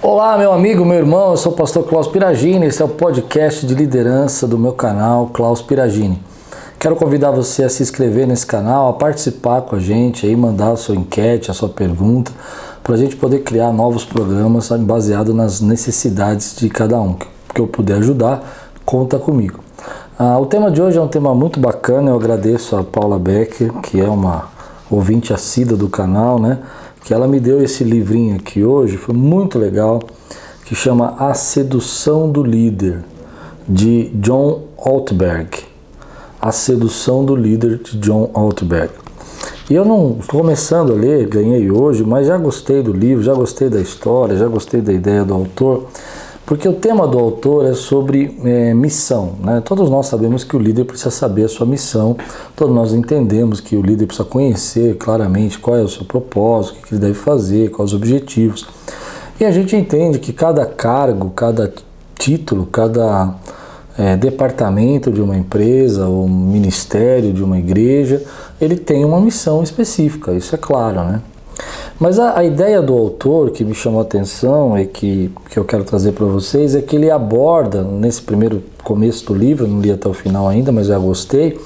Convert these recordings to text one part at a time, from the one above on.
Olá, meu amigo, meu irmão, eu sou o pastor Klaus Piragini, esse é o podcast de liderança do meu canal Klaus Piragini. Quero convidar você a se inscrever nesse canal, a participar com a gente, aí mandar a sua enquete, a sua pergunta, para a gente poder criar novos programas sabe, baseado nas necessidades de cada um. Que eu puder ajudar, conta comigo. Ah, o tema de hoje é um tema muito bacana, eu agradeço a Paula Becker, que é uma ouvinte assídua do canal, né? Que ela me deu esse livrinho aqui hoje, foi muito legal, que chama A Sedução do Líder, de John Altberg. A Sedução do Líder, de John Altberg. E eu não estou começando a ler, ganhei hoje, mas já gostei do livro, já gostei da história, já gostei da ideia do autor. Porque o tema do autor é sobre é, missão. Né? Todos nós sabemos que o líder precisa saber a sua missão, todos nós entendemos que o líder precisa conhecer claramente qual é o seu propósito, o que ele deve fazer, quais os objetivos. E a gente entende que cada cargo, cada título, cada é, departamento de uma empresa ou ministério de uma igreja, ele tem uma missão específica, isso é claro, né? Mas a, a, ideia do autor que me chamou a atenção e que, que eu quero trazer para vocês é que ele aborda, nesse primeiro começo do livro, não li até o final ainda, mas já gostei,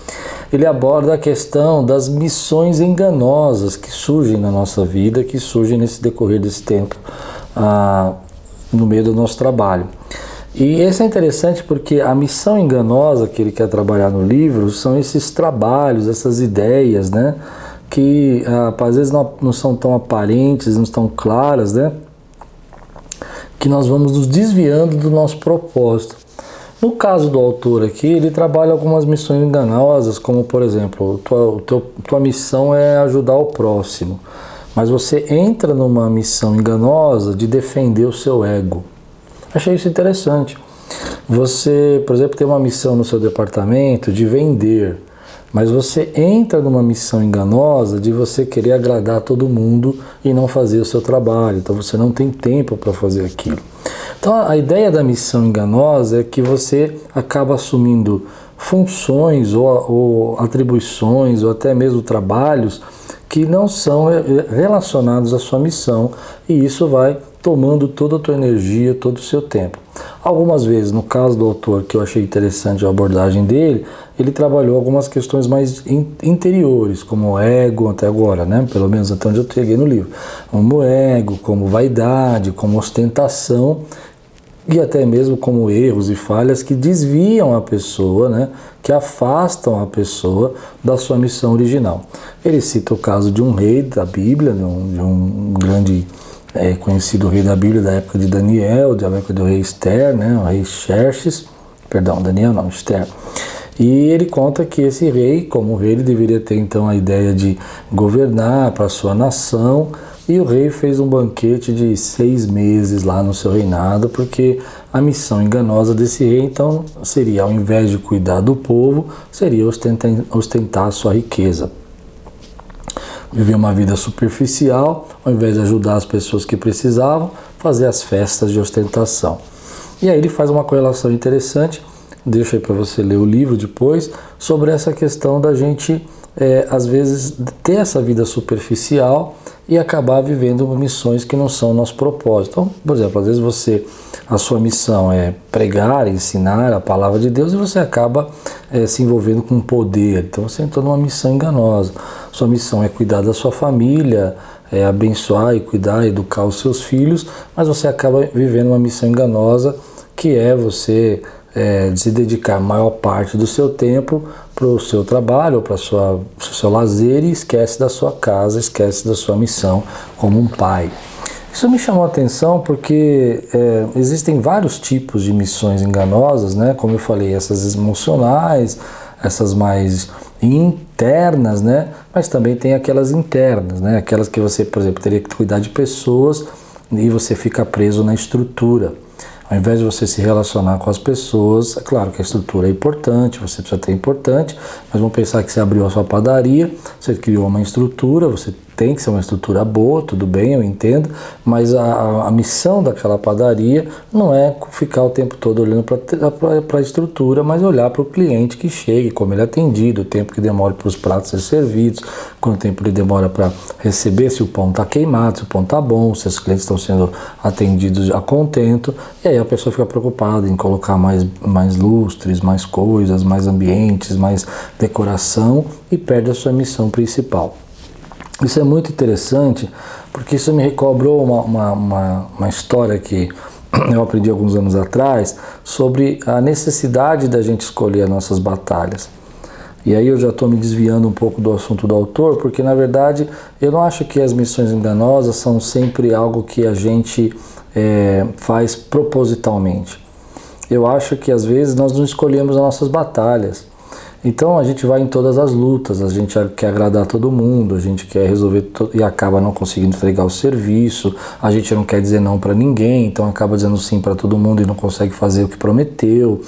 ele aborda a questão das missões enganosas que surgem na nossa vida, que surgem nesse decorrer desse tempo, ah, no meio do nosso trabalho. E isso é interessante porque a missão enganosa que ele quer trabalhar no livro são esses trabalhos, essas ideias, né? Que ah, às vezes não, não são tão aparentes, não estão claras, né? Que nós vamos nos desviando do nosso propósito. No caso do autor aqui, ele trabalha algumas missões enganosas, como por exemplo, tua, teu, tua missão é ajudar o próximo, mas você entra numa missão enganosa de defender o seu ego. Achei isso interessante. Você, por exemplo, tem uma missão no seu departamento de vender. Mas você entra numa missão enganosa de você querer agradar todo mundo e não fazer o seu trabalho. Então você não tem tempo para fazer aquilo. Então a ideia da missão enganosa é que você acaba assumindo funções ou, ou atribuições ou até mesmo trabalhos que não são relacionados à sua missão e isso vai tomando toda a tua energia, todo o seu tempo. Algumas vezes, no caso do autor, que eu achei interessante a abordagem dele, ele trabalhou algumas questões mais interiores, como o ego até agora, né? pelo menos até onde eu peguei no livro. Como ego, como vaidade, como ostentação e até mesmo como erros e falhas que desviam a pessoa, né? que afastam a pessoa da sua missão original. Ele cita o caso de um rei da Bíblia, de um, de um grande é, conhecido rei da Bíblia da época de Daniel, da época do rei Esther, né, o rei Xerxes, perdão, Daniel não, Esther. E ele conta que esse rei, como rei, ele deveria ter então a ideia de governar para a sua nação, e o rei fez um banquete de seis meses lá no seu reinado, porque a missão enganosa desse rei então seria, ao invés de cuidar do povo, seria ostentar, ostentar a sua riqueza viver uma vida superficial, ao invés de ajudar as pessoas que precisavam, fazer as festas de ostentação. E aí ele faz uma correlação interessante, deixo aí para você ler o livro depois, sobre essa questão da gente, é, às vezes, ter essa vida superficial e acabar vivendo missões que não são o nosso propósito. Então, por exemplo, às vezes você, a sua missão é pregar, ensinar a palavra de Deus e você acaba é, se envolvendo com poder. Então você entrou numa missão enganosa. Sua missão é cuidar da sua família, é abençoar e cuidar, educar os seus filhos, mas você acaba vivendo uma missão enganosa que é você é, se dedicar a maior parte do seu tempo para o seu trabalho para o seu lazer e esquece da sua casa, esquece da sua missão como um pai. Isso me chamou a atenção porque é, existem vários tipos de missões enganosas, né? Como eu falei, essas emocionais, essas mais internas, né? Mas também tem aquelas internas, né? Aquelas que você, por exemplo, teria que cuidar de pessoas e você fica preso na estrutura. Ao invés de você se relacionar com as pessoas, é claro que a estrutura é importante, você precisa ter importante, mas vamos pensar que você abriu a sua padaria, você criou uma estrutura, você tem que ser uma estrutura boa, tudo bem, eu entendo, mas a, a missão daquela padaria não é ficar o tempo todo olhando para a estrutura, mas olhar para o cliente que chega, como ele é atendido, o tempo que demora para os pratos ser servidos, quanto tempo ele demora para receber, se o pão está queimado, se o pão está bom, se os clientes estão sendo atendidos a contento, e aí a pessoa fica preocupada em colocar mais, mais lustres, mais coisas, mais ambientes, mais decoração e perde a sua missão principal. Isso é muito interessante porque isso me recobrou uma, uma, uma, uma história que eu aprendi alguns anos atrás sobre a necessidade da gente escolher as nossas batalhas. E aí eu já estou me desviando um pouco do assunto do autor, porque na verdade eu não acho que as missões enganosas são sempre algo que a gente é, faz propositalmente. Eu acho que às vezes nós não escolhemos as nossas batalhas. Então a gente vai em todas as lutas, a gente quer agradar todo mundo, a gente quer resolver e acaba não conseguindo entregar o serviço, a gente não quer dizer não para ninguém, então acaba dizendo sim para todo mundo e não consegue fazer o que prometeu.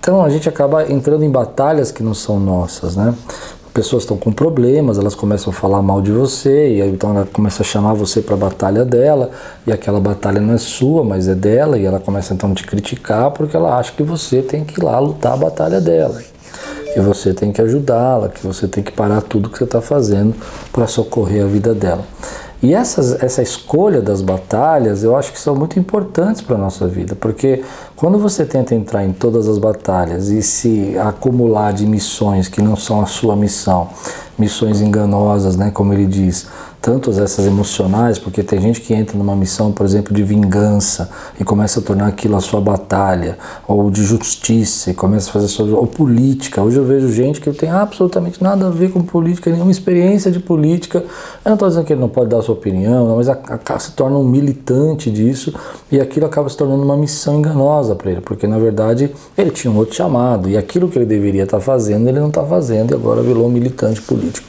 Então a gente acaba entrando em batalhas que não são nossas, né? Pessoas estão com problemas, elas começam a falar mal de você, e aí, então ela começa a chamar você para a batalha dela, e aquela batalha não é sua, mas é dela, e ela começa então a te criticar porque ela acha que você tem que ir lá lutar a batalha dela que você tem que ajudá-la, que você tem que parar tudo que você está fazendo para socorrer a vida dela. E essas, essa escolha das batalhas eu acho que são muito importantes para a nossa vida, porque quando você tenta entrar em todas as batalhas e se acumular de missões que não são a sua missão, missões enganosas, né, como ele diz, tanto essas emocionais, porque tem gente que entra numa missão, por exemplo, de vingança e começa a tornar aquilo a sua batalha, ou de justiça e começa a fazer sua, ou política. Hoje eu vejo gente que tem absolutamente nada a ver com política, nenhuma experiência de política. Eu não estou dizendo que ele não pode dar a sua opinião, mas a, a, se torna um militante disso e aquilo acaba se tornando uma missão enganosa para ele, porque na verdade ele tinha um outro chamado e aquilo que ele deveria estar tá fazendo ele não está fazendo e agora virou um militante político.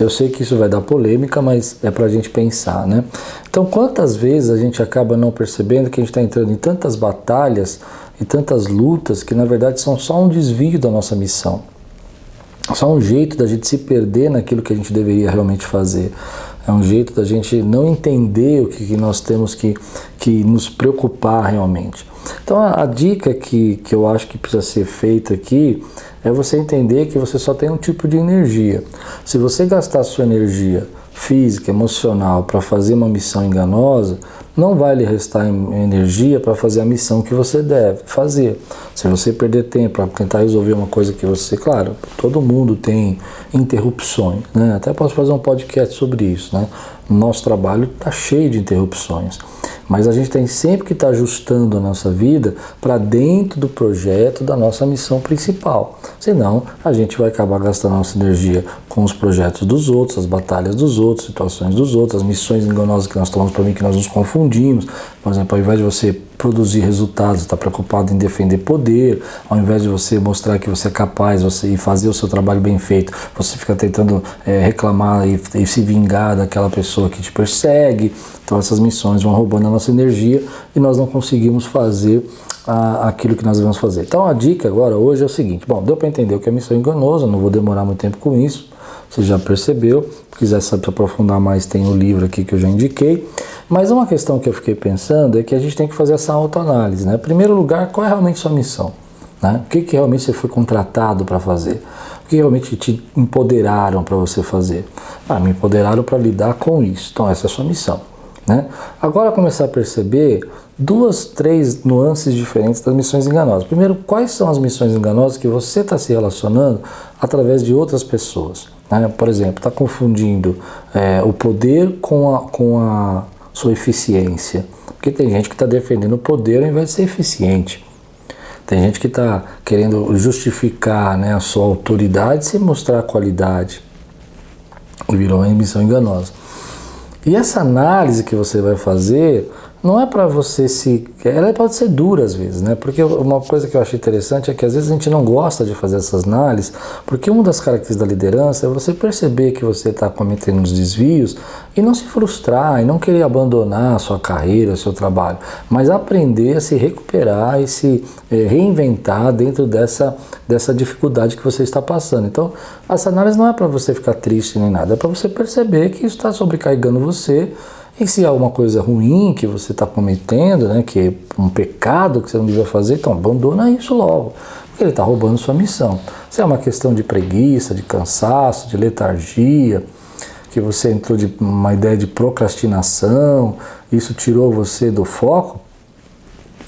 Eu sei que isso vai dar polêmica, mas é para a gente pensar, né? Então, quantas vezes a gente acaba não percebendo que a gente está entrando em tantas batalhas e tantas lutas que na verdade são só um desvio da nossa missão, só um jeito da gente se perder naquilo que a gente deveria realmente fazer. É um jeito da gente não entender o que, nós temos que, que nos preocupar realmente. Então a, a, dica que, que eu acho que precisa ser feita aqui é você entender que você só tem um tipo de energia. Se você gastar sua energia física, emocional para fazer uma missão enganosa, não vai lhe restar energia para fazer a missão que você deve fazer. Se você perder tempo para tentar resolver uma coisa que você, claro, todo mundo tem interrupções, né? Até posso fazer um podcast sobre isso, né? Nosso trabalho está cheio de interrupções. Mas a gente tem sempre que estar tá ajustando a nossa vida para dentro do projeto da nossa missão principal. Senão, a gente vai acabar gastando nossa energia com os projetos dos outros, as batalhas dos outros, situações dos outros, as missões enganosas que nós tomamos para mim, que nós nos confundimos. Por exemplo, ao invés de você produzir resultados, está preocupado em defender poder, ao invés de você mostrar que você é capaz você, e fazer o seu trabalho bem feito, você fica tentando é, reclamar e, e, se vingar daquela pessoa que te persegue. Então essas missões vão roubando a nossa energia e nós não conseguimos fazer a, aquilo que nós devemos fazer. Então a dica agora hoje é o seguinte: bom, deu para entender o que é missão enganosa, não vou demorar muito tempo com isso. Você já percebeu? Se quiser saber aprofundar mais, tem o livro aqui que eu já indiquei. Mas uma questão que eu fiquei pensando é que a gente tem que fazer essa autoanálise. Né? Em primeiro lugar, qual é realmente sua missão? Né? O que, que realmente você foi contratado para fazer? O que realmente te empoderaram para você fazer? Ah, me empoderaram para lidar com isso. Então, essa é a sua missão. Né? Agora, começar a perceber duas, três nuances diferentes das missões enganosas. Primeiro, quais são as missões enganosas que você está se relacionando através de outras pessoas? Né? Por exemplo, está confundindo é, o poder com a, com a sua eficiência. Porque tem gente que está defendendo o poder ao invés de ser eficiente. Tem gente que está querendo justificar né, a sua autoridade sem mostrar a qualidade. Virou uma missão enganosa. E essa análise que você vai fazer não é para você se. Ela pode ser dura às vezes, né? Porque uma coisa que eu acho interessante é que às vezes a gente não gosta de fazer essas análises, porque uma das características da liderança é você perceber que você está cometendo uns desvios e não se frustrar e não querer abandonar a sua carreira, o seu trabalho, mas aprender a se recuperar e se é, reinventar dentro dessa, dessa dificuldade que você está passando. Então, essa análise não é para você ficar triste nem nada, é para você perceber que isso está sobrecarregando você e se há alguma coisa ruim que você está cometendo, né, que é um pecado que você não devia fazer, então abandona isso logo, porque ele está roubando sua missão. Se é uma questão de preguiça, de cansaço, de letargia, que você entrou de uma ideia de procrastinação, isso tirou você do foco,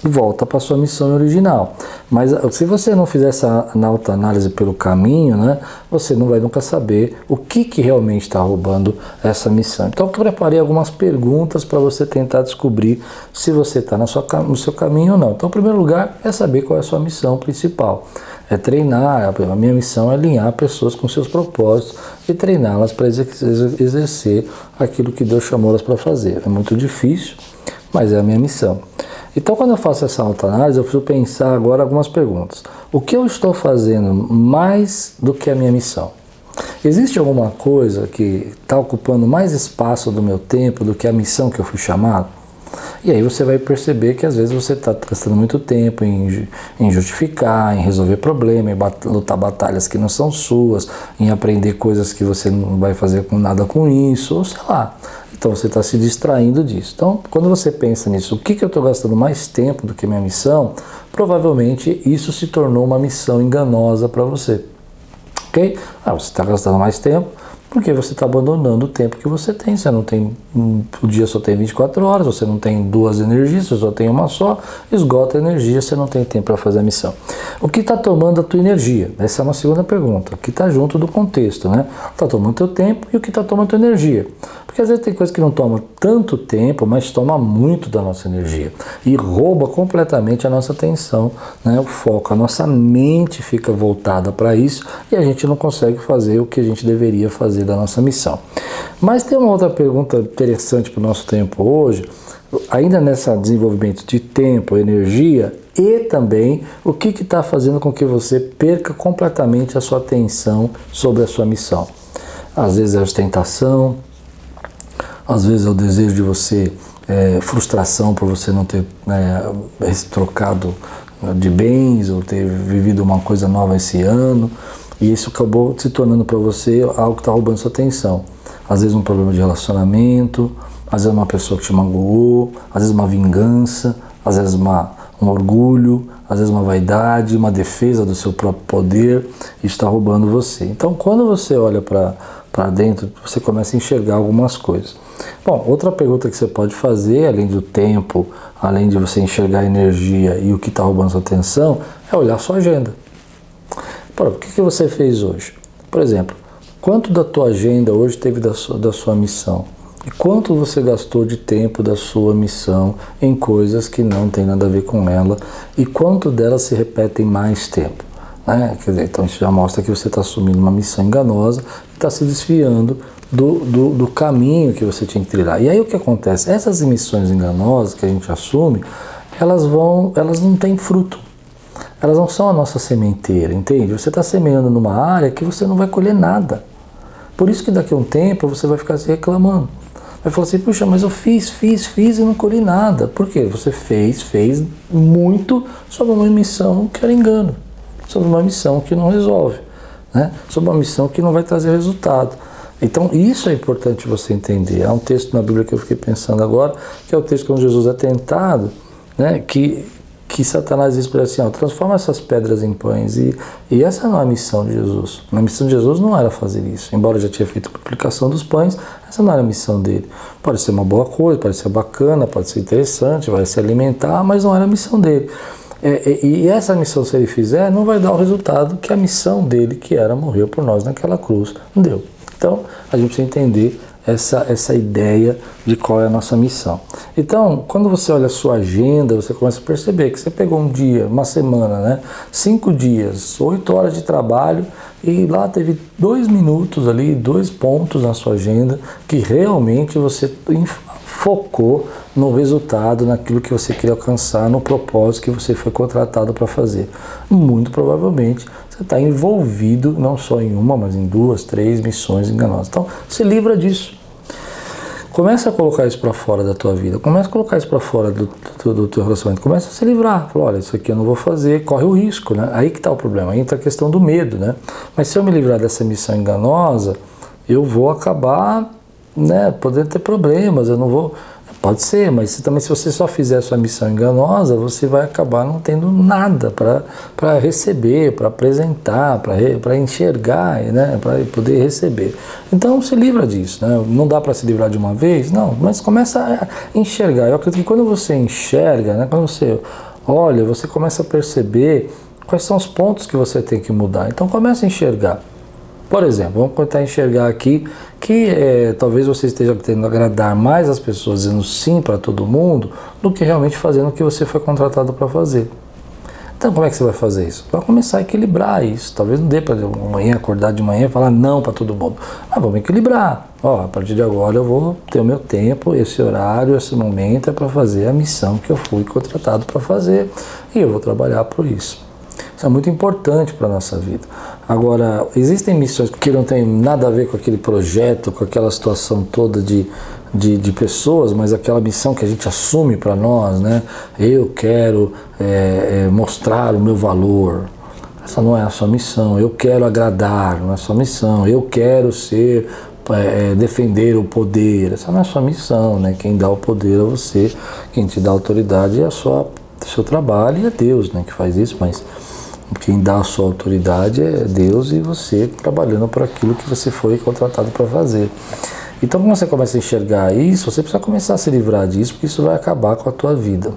volta para sua missão original. Mas ah, se você não fizer essa autoanálise pelo caminho, né, você não vai nunca saber o que, que realmente está roubando essa missão. Então eu preparei algumas perguntas para você tentar descobrir se você está no seu caminho ou não. Então, em primeiro lugar, é saber qual é a sua missão principal. É treinar, a minha missão é alinhar pessoas com seus propósitos e treiná-las para exercer aquilo que Deus chamou elas para fazer. É muito difícil, mas é a minha missão. Então, quando eu faço essa autoanálise, eu preciso pensar agora algumas perguntas. O que eu estou fazendo mais do que a minha missão? Existe alguma coisa que está ocupando mais espaço do meu tempo do que a missão que eu fui chamado? E aí você vai perceber que às vezes você está gastando muito tempo em, em, justificar, em resolver problemas, em bat lutar batalhas que não são suas, em aprender coisas que você não vai fazer com nada com isso, ou sei lá. Então você está se distraindo disso. Então, quando você pensa nisso, o que, que eu estou gastando mais tempo do que minha missão? Provavelmente isso se tornou uma missão enganosa para você. Ok? Ah, você está gastando mais tempo porque você está abandonando o tempo que você tem. Você não tem. O dia só tem 24 horas, você não tem duas energias, você só tem uma só, esgota a energia, você não tem tempo para fazer a missão. O que está tomando a tua energia? Essa é uma segunda pergunta, que está junto do contexto, né? Está tomando teu tempo e o que está tomando a tua energia? Porque às vezes tem coisa que não toma tanto tempo, mas toma muito da nossa energia e rouba completamente a nossa atenção, né? o foco, a nossa mente fica voltada para isso e a gente não consegue fazer o que a gente deveria fazer da nossa missão. Mas tem uma outra pergunta interessante para o nosso tempo hoje, ainda nesse desenvolvimento de tempo, energia e também o que está fazendo com que você perca completamente a sua atenção sobre a sua missão. Às vezes é ostentação, às vezes é o desejo de você, é, frustração por você não ter é, trocado de bens ou ter vivido uma coisa nova esse ano. E isso acabou se tornando para você algo que está roubando sua atenção. Às vezes um problema de relacionamento, às vezes uma pessoa que te magoou, às vezes uma vingança, às vezes uma, um orgulho, às vezes uma vaidade, uma defesa do seu próprio poder, está roubando você. Então, quando você olha para dentro, você começa a enxergar algumas coisas. Bom, outra pergunta que você pode fazer, além do tempo, além de você enxergar a energia e o que está roubando sua atenção, é olhar sua agenda. Pô, o que, você fez hoje? Por exemplo, quanto da tua agenda hoje teve da sua, da sua missão? E quanto você gastou de tempo da sua missão em coisas que não tem nada a ver com ela? E quanto delas se repetem mais tempo? Né? Dizer, então isso já mostra que você está assumindo uma missão enganosa e está se desviando do, do, do, caminho que você tinha que trilhar. E aí o que acontece? Essas missões enganosas que a gente assume, elas vão, elas não têm fruto. Elas não são a nossa sementeira, entende? Você está semeando numa área que você não vai colher nada. Por isso que daqui a um tempo você vai ficar se reclamando. Vai falar assim, puxa, mas eu fiz, fiz, fiz e não colhi nada. Por quê? Você fez, fez muito sobre uma missão que era engano, sobre uma missão que não resolve, né? sobre uma missão que não vai trazer resultado. Então, isso é importante você entender. Há um texto na Bíblia que eu fiquei pensando agora, que é o texto quando Jesus é tentado, né, que que Satanás diz para ele assim, ó, transforma essas pedras em pães. E, e essa não é a missão de Jesus. A missão de Jesus não era fazer isso. Embora já tinha feito a multiplicação dos pães, essa não era a missão dele. Pode ser uma boa coisa, pode ser bacana, pode ser interessante, vai se alimentar, mas não era a missão dele. É, é, e essa missão, se ele fizer, não vai dar o resultado que a missão dele, que era morrer por nós naquela cruz, deu. Então, a gente precisa entender essa, essa ideia de qual é a nossa missão. Então, quando você olha a sua agenda, você começa a perceber que você pegou um dia, uma semana, né? cinco dias, oito horas de trabalho e lá teve dois minutos ali, dois pontos na sua agenda que realmente você focou no resultado, naquilo que você queria alcançar, no propósito que você foi contratado para fazer. Muito provavelmente você está envolvido não só em uma, mas em duas, três missões enganosas. Então, se livra disso. Começa a colocar isso para fora da tua vida, começa a colocar isso para fora do, do, do, teu relacionamento, começa a se livrar. Fala, olha, isso aqui eu não vou fazer, corre o risco, né? Aí que está o problema, aí entra a questão do medo, né? Mas se eu me livrar dessa missão enganosa, eu vou acabar, né, podendo ter problemas, eu não vou Pode ser, mas também se você só fizer sua missão enganosa, você vai acabar não tendo nada para receber, para apresentar, para enxergar, né? para poder receber. Então se livra disso. Né? Não dá para se livrar de uma vez? Não, mas começa a enxergar. Eu acredito que quando você enxerga, né? quando você olha, você começa a perceber quais são os pontos que você tem que mudar. Então começa a enxergar. Por exemplo, vamos tentar enxergar aqui que é, talvez você esteja tentando agradar mais as pessoas dizendo sim para todo mundo do que realmente fazendo o que você foi contratado para fazer. Então, como é que você vai fazer isso? Vai começar a equilibrar isso. Talvez não dê para amanhã acordar de manhã e falar não para todo mundo. Mas vamos equilibrar. Ó, a partir de agora eu vou ter o meu tempo, esse horário, esse momento é para fazer a missão que eu fui contratado para fazer e eu vou trabalhar por isso. Isso é muito importante para a nossa vida. Agora, existem missões que não têm nada a ver com aquele projeto, com aquela situação toda de, de, de pessoas, mas aquela missão que a gente assume para nós, né? Eu quero é, é, mostrar o meu valor. Essa não é a sua missão. Eu quero agradar, não é a sua missão. Eu quero ser é, é defender o poder. Essa não é a sua missão, né? Quem dá o poder é você, quem te dá autoridade é o seu trabalho e é Deus, né? Que faz isso, mas quem dá a sua autoridade é Deus e você trabalhando por aquilo que você foi contratado para fazer. Então, quando você começa a enxergar isso, você precisa começar a se livrar disso, porque isso vai acabar com a tua vida.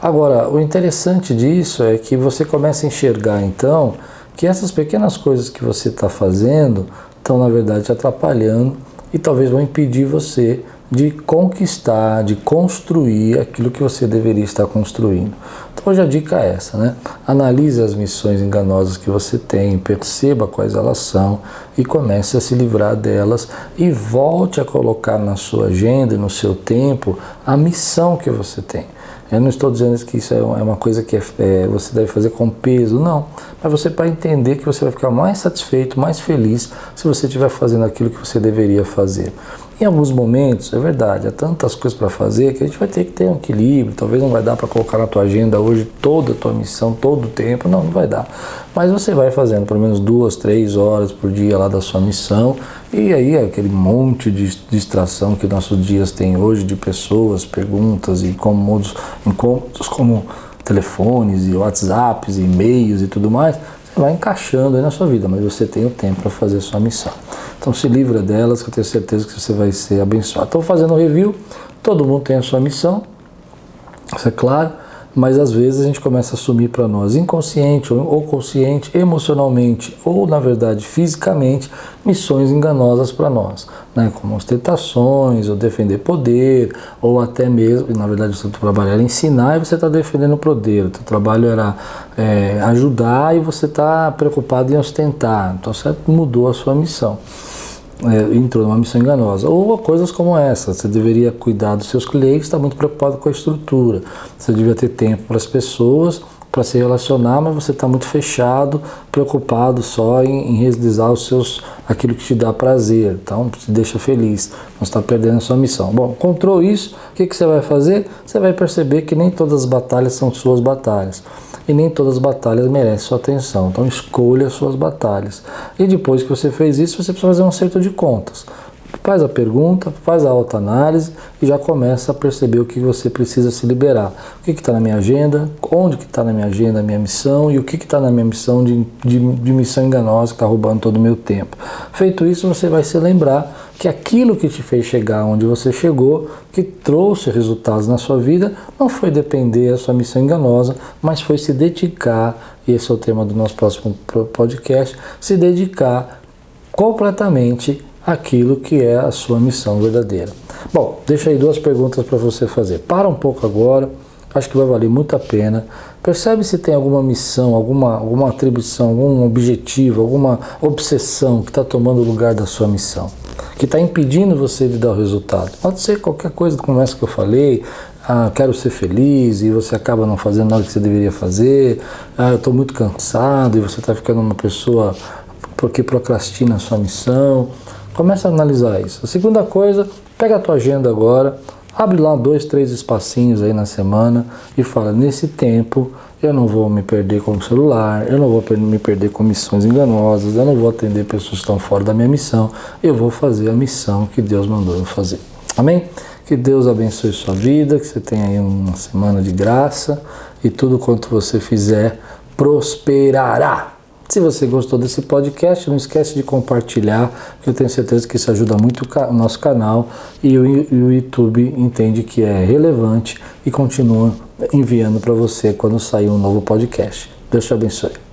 Agora, o interessante disso é que você começa a enxergar, então, que essas pequenas coisas que você está fazendo estão, na verdade, te atrapalhando e talvez vão impedir você de conquistar, de construir aquilo que você deveria estar construindo. Hoje a dica é essa, né? Analise as missões enganosas que você tem, perceba quais elas são e comece a se livrar delas e volte a colocar na sua agenda e no seu tempo a missão que você tem. Eu não estou dizendo que isso é uma coisa que é, é, você deve fazer com peso, não. Mas você para entender que você vai ficar mais satisfeito, mais feliz se você estiver fazendo aquilo que você deveria fazer. Em alguns momentos, é verdade, há tantas coisas para fazer que a gente vai ter que ter um equilíbrio. Talvez não vai dar para colocar na tua agenda hoje toda a tua missão, todo o tempo. Não, não vai dar. Mas você vai fazendo pelo menos duas, três horas por dia lá da sua missão. E aí aquele monte de distração que nossos dias têm hoje de pessoas, perguntas e incômodos, encontros como telefones e WhatsApps, e e-mails e tudo mais vai encaixando aí na sua vida, mas você tem o tempo para fazer a sua missão. Então se livra delas, que eu tenho certeza que você vai ser abençoado. Estou fazendo um review, todo mundo tem a sua missão, isso é claro mas às vezes a gente começa a assumir para nós, inconsciente ou consciente, emocionalmente ou na verdade fisicamente, missões enganosas para nós, né? como ostentações, ou defender poder, ou até mesmo, na verdade o seu trabalho era ensinar e você está defendendo o poder, o seu trabalho era é, ajudar e você está preocupado em ostentar, então você mudou a sua missão é, entrou numa missão enganosa. Ou coisas como essa, você deveria cuidar dos seus clientes, está muito preocupado com a estrutura. Você devia ter tempo para as pessoas, para se relacionar, mas você está muito fechado, preocupado só em, em, realizar os seus, aquilo que te dá prazer, então te deixa feliz, não está perdendo a sua missão. Bom, encontrou isso, o que, que você vai fazer? Você vai perceber que nem todas as batalhas são suas batalhas e nem todas as batalhas merecem sua atenção. Então escolha as suas batalhas. E depois que você fez isso, você precisa fazer um acerto de contas. Faz a pergunta, faz a autoanálise e já começa a perceber o que você precisa se liberar. O que está na minha agenda, onde que está na minha agenda a minha missão e o que está na minha missão de, de, de missão enganosa que está roubando todo o meu tempo. Feito isso, você vai se lembrar que aquilo que te fez chegar onde você chegou, que trouxe resultados na sua vida, não foi depender da sua missão enganosa, mas foi se dedicar, e esse é o tema do nosso próximo podcast, se dedicar completamente àquilo que é a sua missão verdadeira. Bom, deixa aí duas perguntas para você fazer. Para um pouco agora, acho que vai valer muito a pena. Percebe se tem alguma missão, alguma, alguma atribuição, algum objetivo, alguma obsessão que está tomando o lugar da sua missão. que está impedindo você de dar o resultado. Pode ser qualquer coisa, como essa que eu falei, ah, quero ser feliz e você acaba não fazendo nada que você deveria fazer, ah, eu estou muito cansado e você está ficando uma pessoa porque procrastina a sua missão. Começa a analisar isso. A segunda coisa, pega a tua agenda agora, abre lá dois, três espacinhos aí na semana e fala, nesse tempo eu não vou me perder com o celular, eu não vou me perder com missões enganosas, eu não vou atender pessoas que estão fora da minha missão, eu vou fazer a missão que Deus mandou eu fazer. Amém? Que Deus abençoe sua vida, que você tenha aí uma semana de graça e tudo quanto você fizer prosperará. Se você gostou desse podcast, não esquece de compartilhar, que eu tenho certeza que isso ajuda muito o nosso canal e o, o YouTube entende que é relevante e continua enviando para você quando sair um novo podcast. Deus te abençoe.